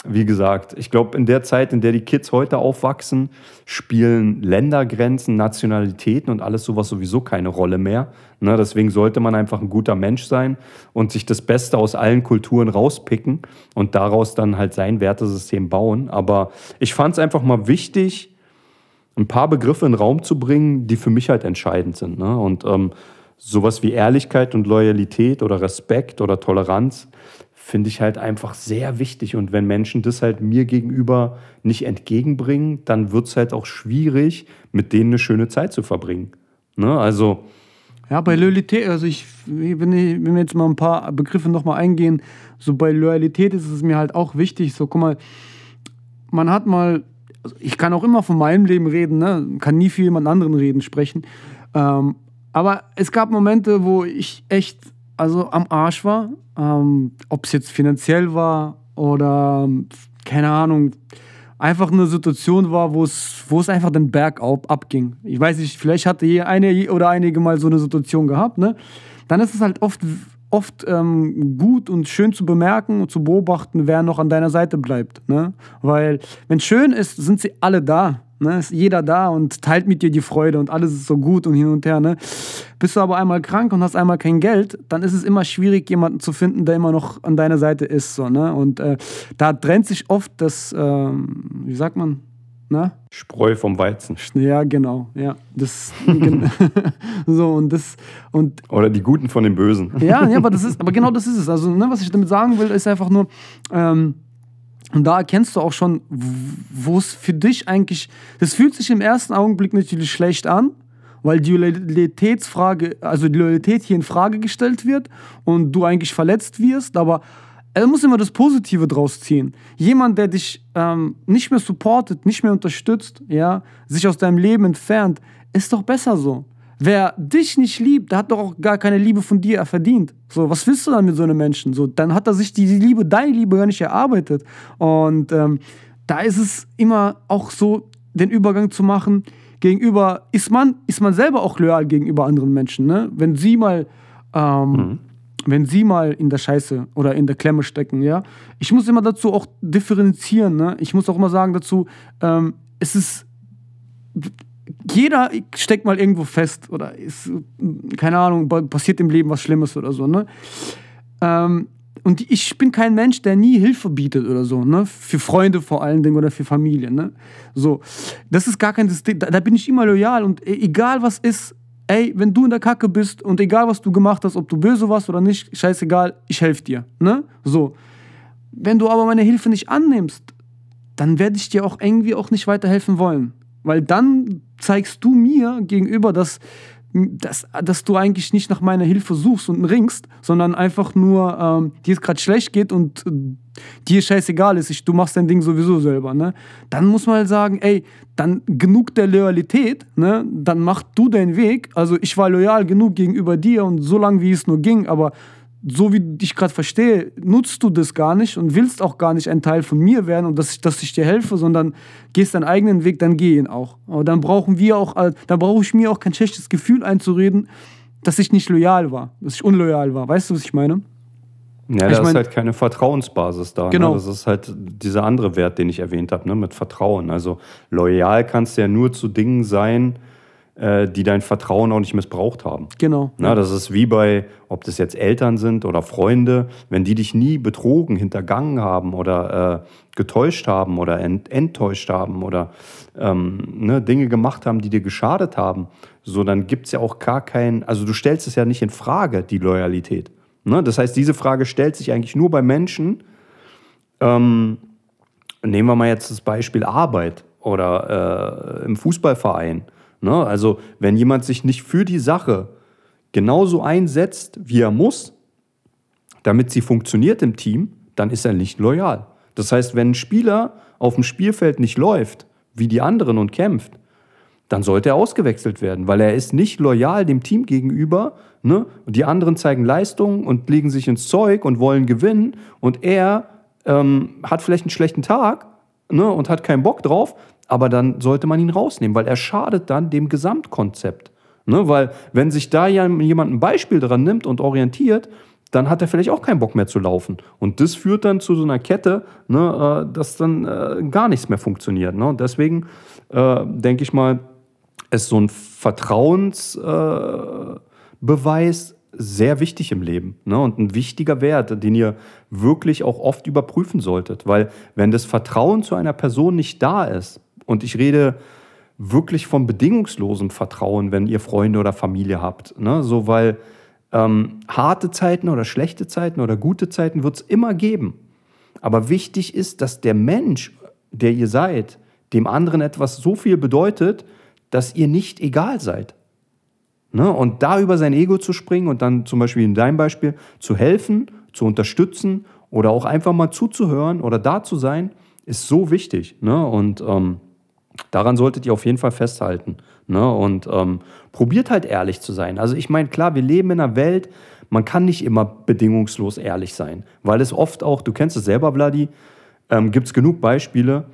wie gesagt, ich glaube, in der Zeit, in der die Kids heute aufwachsen, spielen Ländergrenzen, Nationalitäten und alles sowas sowieso keine Rolle mehr. Ne? Deswegen sollte man einfach ein guter Mensch sein und sich das Beste aus allen Kulturen rauspicken und daraus dann halt sein Wertesystem bauen. Aber ich fand es einfach mal wichtig, ein paar Begriffe in den Raum zu bringen, die für mich halt entscheidend sind. Ne? Und ähm, sowas wie Ehrlichkeit und Loyalität oder Respekt oder Toleranz finde ich halt einfach sehr wichtig. Und wenn Menschen das halt mir gegenüber nicht entgegenbringen, dann wird es halt auch schwierig, mit denen eine schöne Zeit zu verbringen. Ne? Also. Ja, bei Loyalität, also ich, wenn, ich, wenn wir jetzt mal ein paar Begriffe nochmal eingehen, so bei Loyalität ist es mir halt auch wichtig, so guck mal, man hat mal, also ich kann auch immer von meinem Leben reden, ne? kann nie für jemand anderen reden, sprechen, ähm, aber es gab Momente, wo ich echt also am Arsch war. Ähm, Ob es jetzt finanziell war oder keine Ahnung, einfach eine Situation war, wo es, einfach den Berg ab, abging. Ich weiß nicht, vielleicht hatte je eine oder einige mal so eine Situation gehabt, ne? Dann ist es halt oft, oft ähm, gut und schön zu bemerken und zu beobachten, wer noch an deiner Seite bleibt. Ne? Weil, wenn es schön ist, sind sie alle da. Ne? Ist jeder da und teilt mit dir die Freude und alles ist so gut und hin und her. Ne? Bist du aber einmal krank und hast einmal kein Geld, dann ist es immer schwierig, jemanden zu finden, der immer noch an deiner Seite ist. So, ne? Und äh, da trennt sich oft das, äh, wie sagt man, Ne? Spreu vom Weizen. Ja, genau. Ja, das so und das und oder die Guten von den Bösen. Ja, ja, aber das ist, aber genau das ist es. Also, ne, was ich damit sagen will, ist einfach nur, ähm, und da erkennst du auch schon, wo es für dich eigentlich, das fühlt sich im ersten Augenblick natürlich schlecht an, weil die Loyalitätsfrage, also die Loyalität hier in Frage gestellt wird und du eigentlich verletzt wirst, aber er muss immer das Positive draus ziehen. Jemand, der dich ähm, nicht mehr supportet, nicht mehr unterstützt, ja, sich aus deinem Leben entfernt, ist doch besser so. Wer dich nicht liebt, der hat doch auch gar keine Liebe von dir verdient. So, was willst du dann mit so einem Menschen? So, dann hat er sich die Liebe, deine Liebe gar nicht erarbeitet. Und ähm, da ist es immer auch so, den Übergang zu machen gegenüber, ist man, ist man selber auch loyal gegenüber anderen Menschen. Ne? Wenn sie mal, ähm, mhm. wenn sie mal in der Scheiße oder in der Klemme stecken, ja. Ich muss immer dazu auch differenzieren. Ne? Ich muss auch immer sagen dazu, ähm, es ist jeder steckt mal irgendwo fest oder ist, keine Ahnung, passiert im Leben was Schlimmes oder so, ne? Ähm, und ich bin kein Mensch, der nie Hilfe bietet oder so, ne? Für Freunde vor allen Dingen oder für Familie, ne? So, das ist gar kein System, da, da bin ich immer loyal und e, egal was ist, ey, wenn du in der Kacke bist und egal was du gemacht hast, ob du böse warst oder nicht, scheißegal, ich helfe dir, ne? So. Wenn du aber meine Hilfe nicht annimmst, dann werde ich dir auch irgendwie auch nicht weiterhelfen wollen. Weil dann zeigst du mir gegenüber, dass, dass, dass du eigentlich nicht nach meiner Hilfe suchst und ringst, sondern einfach nur ähm, dir es gerade schlecht geht und äh, dir scheißegal ist, ich, du machst dein Ding sowieso selber. Ne? Dann muss man halt sagen, ey, dann genug der Loyalität, ne? dann mach du deinen Weg. Also ich war loyal genug gegenüber dir und so lange wie es nur ging, aber so wie ich gerade verstehe, nutzt du das gar nicht und willst auch gar nicht ein Teil von mir werden und dass ich, dass ich dir helfe, sondern gehst deinen eigenen Weg, dann geh ihn auch. Aber dann brauchen wir auch, äh, dann brauche ich mir auch kein schlechtes Gefühl einzureden, dass ich nicht loyal war, dass ich unloyal war. Weißt du, was ich meine? Ja, da ich mein, ist halt keine Vertrauensbasis da. Ne? Genau. Ne? Das ist halt dieser andere Wert, den ich erwähnt habe, ne? mit Vertrauen. Also loyal kannst du ja nur zu Dingen sein, die dein Vertrauen auch nicht missbraucht haben. Genau. Na, das ist wie bei, ob das jetzt Eltern sind oder Freunde, wenn die dich nie betrogen, hintergangen haben oder äh, getäuscht haben oder ent enttäuscht haben oder ähm, ne, Dinge gemacht haben, die dir geschadet haben, so dann gibt es ja auch gar keinen, also du stellst es ja nicht in Frage, die Loyalität. Ne? Das heißt, diese Frage stellt sich eigentlich nur bei Menschen, ähm, nehmen wir mal jetzt das Beispiel Arbeit oder äh, im Fußballverein Ne? Also wenn jemand sich nicht für die Sache genauso einsetzt, wie er muss, damit sie funktioniert im Team, dann ist er nicht loyal. Das heißt, wenn ein Spieler auf dem Spielfeld nicht läuft, wie die anderen und kämpft, dann sollte er ausgewechselt werden, weil er ist nicht loyal dem Team gegenüber. Ne? Die anderen zeigen Leistung und legen sich ins Zeug und wollen gewinnen und er ähm, hat vielleicht einen schlechten Tag ne? und hat keinen Bock drauf, aber dann sollte man ihn rausnehmen, weil er schadet dann dem Gesamtkonzept. Ne? Weil wenn sich da jemand ein Beispiel dran nimmt und orientiert, dann hat er vielleicht auch keinen Bock mehr zu laufen. Und das führt dann zu so einer Kette, ne, äh, dass dann äh, gar nichts mehr funktioniert. Ne? Und deswegen äh, denke ich mal, ist so ein Vertrauensbeweis äh, sehr wichtig im Leben ne? und ein wichtiger Wert, den ihr wirklich auch oft überprüfen solltet. Weil wenn das Vertrauen zu einer Person nicht da ist, und ich rede wirklich von bedingungslosem Vertrauen, wenn ihr Freunde oder Familie habt. Ne? So, weil Ähm, harte Zeiten oder schlechte Zeiten oder gute Zeiten wird es immer geben. Aber wichtig ist, dass der Mensch, der ihr seid, dem anderen etwas so viel bedeutet, dass ihr nicht egal seid. Ne? Und da über sein Ego zu springen und dann zum Beispiel in deinem Beispiel zu helfen, zu unterstützen oder auch einfach mal zuzuhören oder da zu sein, ist so wichtig. Ne? Und ähm, daran solltet ihr auf jeden Fall festhalten. Ne? Und ähm, probiert halt ehrlich zu sein. Also ich meine, klar, wir leben in einer Welt, man kann nicht immer bedingungslos ehrlich sein, weil es oft auch, du kennst es selber, Vladi, ähm, gibt es genug Beispiele,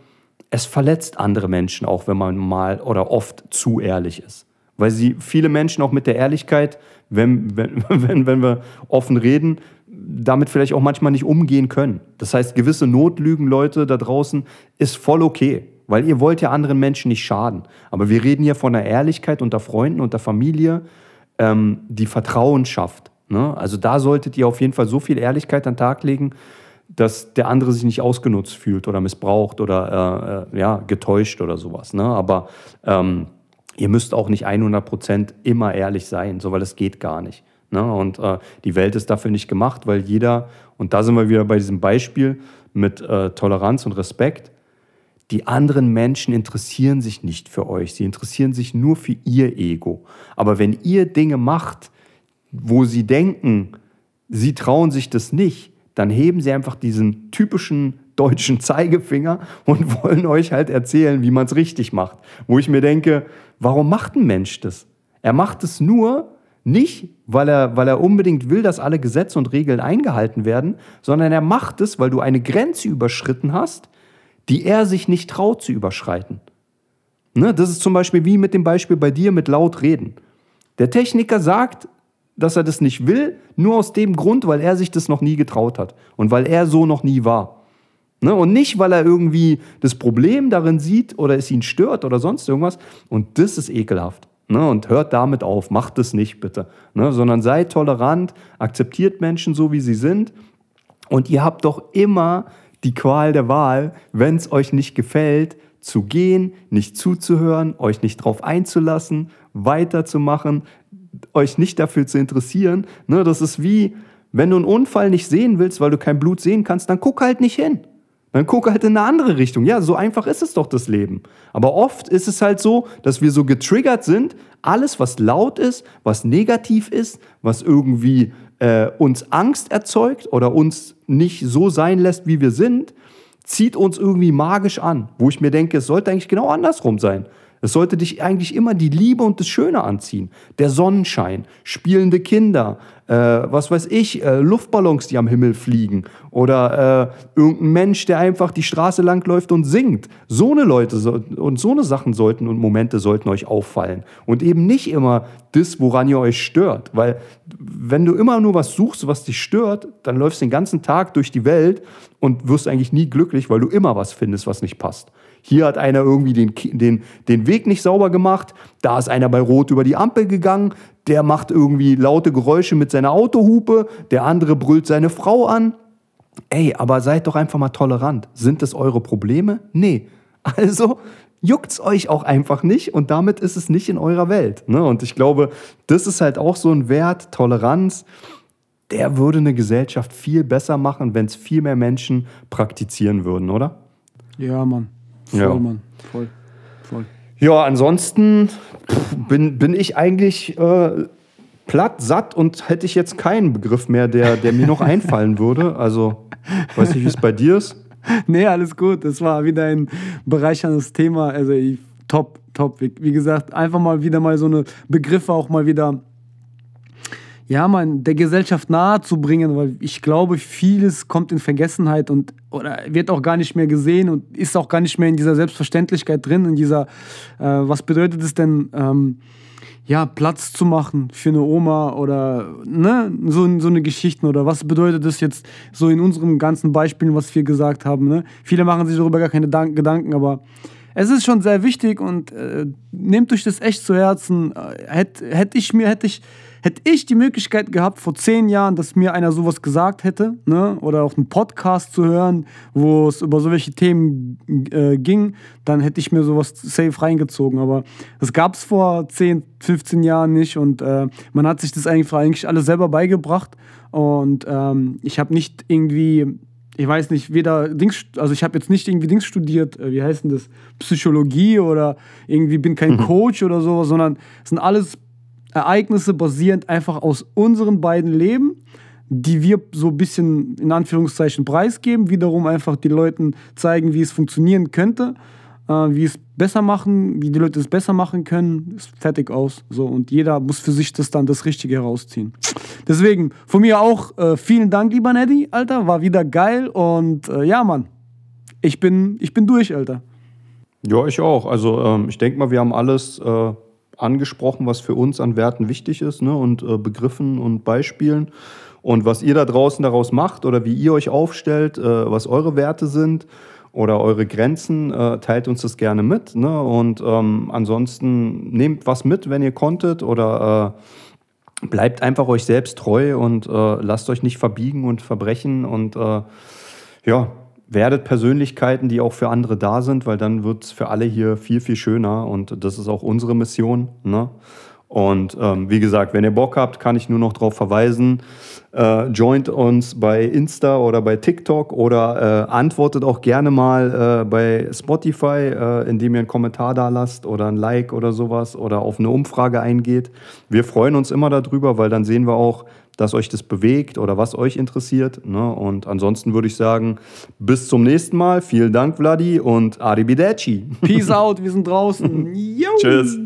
es verletzt andere Menschen auch, wenn man mal oder oft zu ehrlich ist. Weil sie viele Menschen auch mit der Ehrlichkeit, wenn, wenn, wenn, wenn wir offen reden, damit vielleicht auch manchmal nicht umgehen können. Das heißt, gewisse Notlügen, Leute da draußen, ist voll okay, weil ihr wollt ja anderen Menschen nicht schaden. Aber wir reden hier von einer Ehrlichkeit unter Freunden, unter Familie, ähm, die Vertrauen schafft. Ne? Also da solltet ihr auf jeden Fall so viel Ehrlichkeit an den Tag legen, dass der andere sich nicht ausgenutzt fühlt oder missbraucht oder äh, äh, ja, getäuscht oder sowas. Ne? Aber ähm, ihr müsst auch nicht 100% immer ehrlich sein, so, weil es geht gar nicht. Ne? Und äh, die Welt ist dafür nicht gemacht, weil jeder, und da sind wir wieder bei diesem Beispiel mit äh, Toleranz und Respekt, die anderen Menschen interessieren sich nicht für euch, sie interessieren sich nur für ihr Ego. Aber wenn ihr Dinge macht, wo sie denken, sie trauen sich das nicht, dann heben sie einfach diesen typischen deutschen Zeigefinger und wollen euch halt erzählen, wie man es richtig macht. Wo ich mir denke, warum macht ein Mensch das? Er macht es nur nicht, weil er, weil er unbedingt will, dass alle Gesetze und Regeln eingehalten werden, sondern er macht es, weil du eine Grenze überschritten hast, die er sich nicht traut zu überschreiten. Ne? Das ist zum Beispiel wie mit dem Beispiel bei dir mit laut reden. Der Techniker sagt, dass er das nicht will, nur aus dem Grund, weil er sich das noch nie getraut hat und weil er so noch nie war. Ne? Und nicht, weil er irgendwie das Problem darin sieht oder es ihn stört oder sonst irgendwas. Und das ist ekelhaft. Ne? Und hört damit auf, macht es nicht bitte. Ne? Sondern seid tolerant, akzeptiert Menschen so, wie sie sind. Und ihr habt doch immer die Qual der Wahl, wenn es euch nicht gefällt, zu gehen, nicht zuzuhören, euch nicht drauf einzulassen, weiterzumachen, euch nicht dafür zu interessieren. Ne, das ist wie, wenn du einen Unfall nicht sehen willst, weil du kein Blut sehen kannst, dann guck halt nicht hin. Dann guck halt in eine andere Richtung. Ja, so einfach ist es doch das Leben. Aber oft ist es halt so, dass wir so getriggert sind, alles, was laut ist, was negativ ist, was irgendwie äh, uns Angst erzeugt oder uns nicht so sein lässt, wie wir sind, zieht uns irgendwie magisch an. Wo ich mir denke, es sollte eigentlich genau andersrum sein. Es sollte dich eigentlich immer die Liebe und das Schöne anziehen. Der Sonnenschein, spielende Kinder, äh, was weiß ich, äh, Luftballons, die am Himmel fliegen oder äh, irgendein Mensch, der einfach die Straße langläuft und singt. So eine Leute so, und so eine Sachen sollten und Momente sollten euch auffallen und eben nicht immer das, woran ihr euch stört, weil wenn du immer nur was suchst, was dich stört, dann läufst du den ganzen Tag durch die Welt und wirst eigentlich nie glücklich, weil du immer was findest, was nicht passt. Hier hat einer irgendwie den, den, den Weg nicht sauber gemacht, da ist einer bei Rot über die Ampel gegangen, der macht irgendwie laute Geräusche mit seiner Autohupe, der andere brüllt seine Frau an. Ey, aber seid doch einfach mal tolerant. Sind das eure Probleme? Nee. Also juckt's euch auch einfach nicht und damit ist es nicht in eurer Welt. Ne? Und ich glaube, das ist halt auch so ein Wert, Toleranz. Der würde eine Gesellschaft viel besser machen, wenn es viel mehr Menschen praktizieren würden, oder? Ja, Mann. Voll, Ja. Mann. Voll. Voll. Ja, ansonsten bin, bin ich eigentlich äh, platt, satt und hätte ich jetzt keinen Begriff mehr, der, der mir noch einfallen würde. Also, weiß nicht, wie es bei dir ist. Nee, alles gut. Das war wieder ein bereicherndes Thema. Also ich, top, top. Wie, wie gesagt, einfach mal wieder mal so eine Begriffe auch mal wieder, ja, man, der Gesellschaft nahe zu bringen, weil ich glaube, vieles kommt in Vergessenheit und oder wird auch gar nicht mehr gesehen und ist auch gar nicht mehr in dieser Selbstverständlichkeit drin, in dieser, äh, was bedeutet es denn, ähm, ja, Platz zu machen für eine Oma oder ne, so, so eine Geschichten oder was bedeutet das jetzt so in unserem ganzen Beispielen, was wir gesagt haben. Ne? Viele machen sich darüber gar keine Dank Gedanken, aber es ist schon sehr wichtig und äh, nehmt euch das echt zu Herzen. Äh, Hätte hätt ich mir, hätte ich, hätte ich die Möglichkeit gehabt vor zehn Jahren, dass mir einer sowas gesagt hätte, ne, oder auch einen Podcast zu hören, wo es über solche Themen äh, ging, dann hätte ich mir sowas safe reingezogen. Aber das gab es vor 10, 15 Jahren nicht und äh, man hat sich das eigentlich, eigentlich alles selber beigebracht. Und ähm, ich habe nicht irgendwie ich weiß nicht, weder Dings, also ich habe jetzt nicht irgendwie Dings studiert, äh, wie heißt denn das, Psychologie oder irgendwie bin kein mhm. Coach oder so, sondern es sind alles Ereignisse basierend einfach aus unseren beiden Leben, die wir so ein bisschen in Anführungszeichen preisgeben, wiederum einfach den Leuten zeigen, wie es funktionieren könnte äh, wie es besser machen, wie die Leute es besser machen können, ist fertig aus. So, und jeder muss für sich das dann das Richtige herausziehen. Deswegen, von mir auch äh, vielen Dank, lieber Neddy, Alter. War wieder geil und äh, ja, Mann. Ich bin, ich bin durch, Alter. Ja, ich auch. Also ähm, ich denke mal, wir haben alles äh, angesprochen, was für uns an Werten wichtig ist ne? und äh, Begriffen und Beispielen. Und was ihr da draußen daraus macht oder wie ihr euch aufstellt, äh, was eure Werte sind, oder eure Grenzen, äh, teilt uns das gerne mit. Ne? Und ähm, ansonsten nehmt was mit, wenn ihr konntet oder äh, bleibt einfach euch selbst treu und äh, lasst euch nicht verbiegen und verbrechen und äh, ja, werdet Persönlichkeiten, die auch für andere da sind, weil dann wird es für alle hier viel, viel schöner und das ist auch unsere Mission. Ne? Und ähm, wie gesagt, wenn ihr Bock habt, kann ich nur noch darauf verweisen. Äh, joint uns bei Insta oder bei TikTok oder äh, antwortet auch gerne mal äh, bei Spotify, äh, indem ihr einen Kommentar da lasst oder ein Like oder sowas oder auf eine Umfrage eingeht. Wir freuen uns immer darüber, weil dann sehen wir auch, dass euch das bewegt oder was euch interessiert. Ne? Und ansonsten würde ich sagen, bis zum nächsten Mal. Vielen Dank, Vladi und Arrivederci. Peace out, wir sind draußen. Tschüss.